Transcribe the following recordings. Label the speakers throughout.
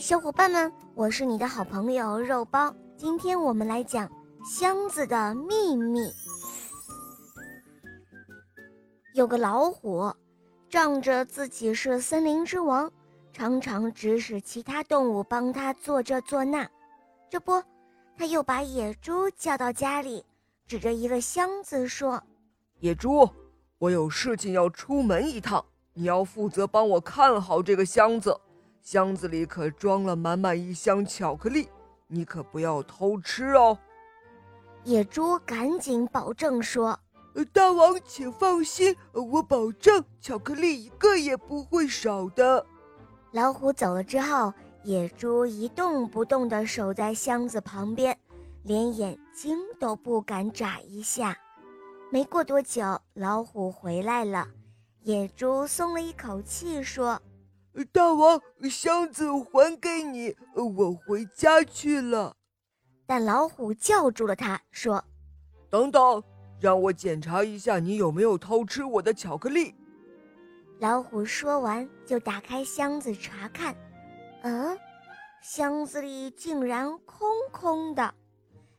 Speaker 1: 小伙伴们，我是你的好朋友肉包。今天我们来讲箱子的秘密。有个老虎，仗着自己是森林之王，常常指使其他动物帮他做这做那。这不，他又把野猪叫到家里，指着一个箱子说：“
Speaker 2: 野猪，我有事情要出门一趟，你要负责帮我看好这个箱子。箱子里可装了满满一箱巧克力，你可不要偷吃哦。”
Speaker 1: 野猪赶紧保证说。
Speaker 3: 大王，请放心，我保证巧克力一个也不会少的。
Speaker 1: 老虎走了之后，野猪一动不动地守在箱子旁边，连眼睛都不敢眨一下。没过多久，老虎回来了，野猪松了一口气，说：“
Speaker 3: 大王，箱子还给你，我回家去了。”
Speaker 1: 但老虎叫住了他，说：“
Speaker 2: 等等。”让我检查一下，你有没有偷吃我的巧克力？
Speaker 1: 老虎说完，就打开箱子查看。嗯，箱子里竟然空空的。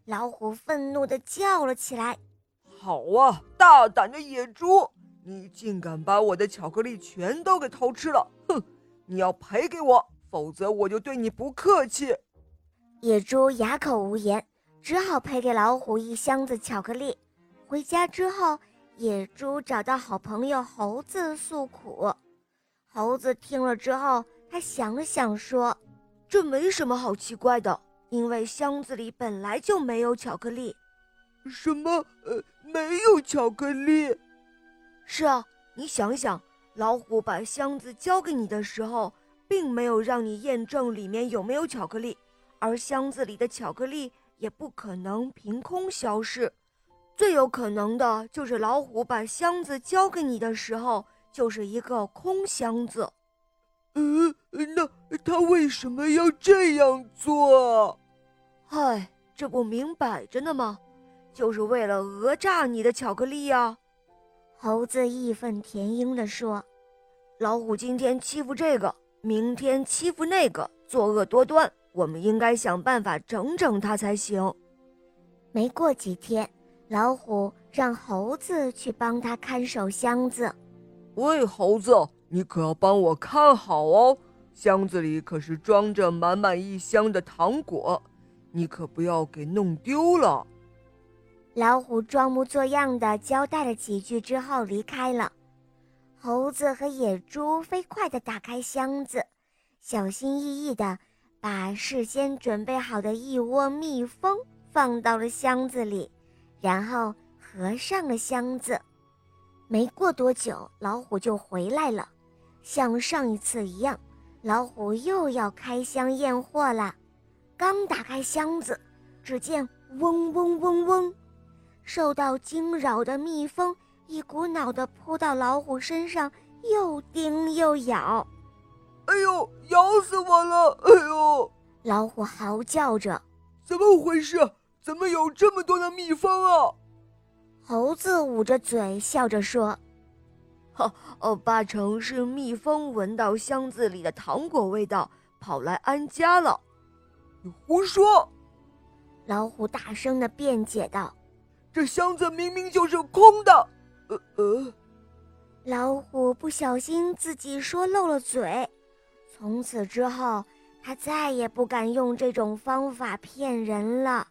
Speaker 1: 老虎愤怒地叫了起来：“
Speaker 2: 好啊，大胆的野猪，你竟敢把我的巧克力全都给偷吃了！哼，你要赔给我，否则我就对你不客气。”
Speaker 1: 野猪哑口无言，只好赔给老虎一箱子巧克力。回家之后，野猪找到好朋友猴子诉苦。猴子听了之后，他想了想说：“
Speaker 4: 这没什么好奇怪的，因为箱子里本来就没有巧克力。”“
Speaker 3: 什么？呃，没有巧克力？”“
Speaker 4: 是啊，你想想，老虎把箱子交给你的时候，并没有让你验证里面有没有巧克力，而箱子里的巧克力也不可能凭空消失。”最有可能的就是老虎把箱子交给你的时候，就是一个空箱子。
Speaker 3: 嗯，那他为什么要这样做？
Speaker 4: 嗨，这不明摆着呢吗？就是为了讹诈你的巧克力呀！
Speaker 1: 猴子义愤填膺地说：“
Speaker 4: 老虎今天欺负这个，明天欺负那个，作恶多端。我们应该想办法整整他才行。”
Speaker 1: 没过几天。老虎让猴子去帮他看守箱子。
Speaker 2: 喂，猴子，你可要帮我看好哦，箱子里可是装着满满一箱的糖果，你可不要给弄丢了。
Speaker 1: 老虎装模作样的交代了几句之后离开了。猴子和野猪飞快地打开箱子，小心翼翼地把事先准备好的一窝蜜蜂放到了箱子里。然后合上了箱子，没过多久，老虎就回来了。像上一次一样，老虎又要开箱验货了。刚打开箱子，只见嗡嗡嗡嗡，受到惊扰的蜜蜂一股脑地扑到老虎身上，又叮又咬。
Speaker 3: 哎呦，咬死我了！哎呦！
Speaker 1: 老虎嚎叫着：“
Speaker 3: 怎么回事？”怎么有这么多的蜜蜂啊？
Speaker 1: 猴子捂着嘴笑着说：“
Speaker 4: 哈，哦，八成是蜜蜂闻到箱子里的糖果味道，跑来安家了。”
Speaker 3: 你胡说！
Speaker 1: 老虎大声的辩解道：“
Speaker 3: 这箱子明明就是空的。”呃呃，
Speaker 1: 老虎不小心自己说漏了嘴。从此之后，他再也不敢用这种方法骗人了。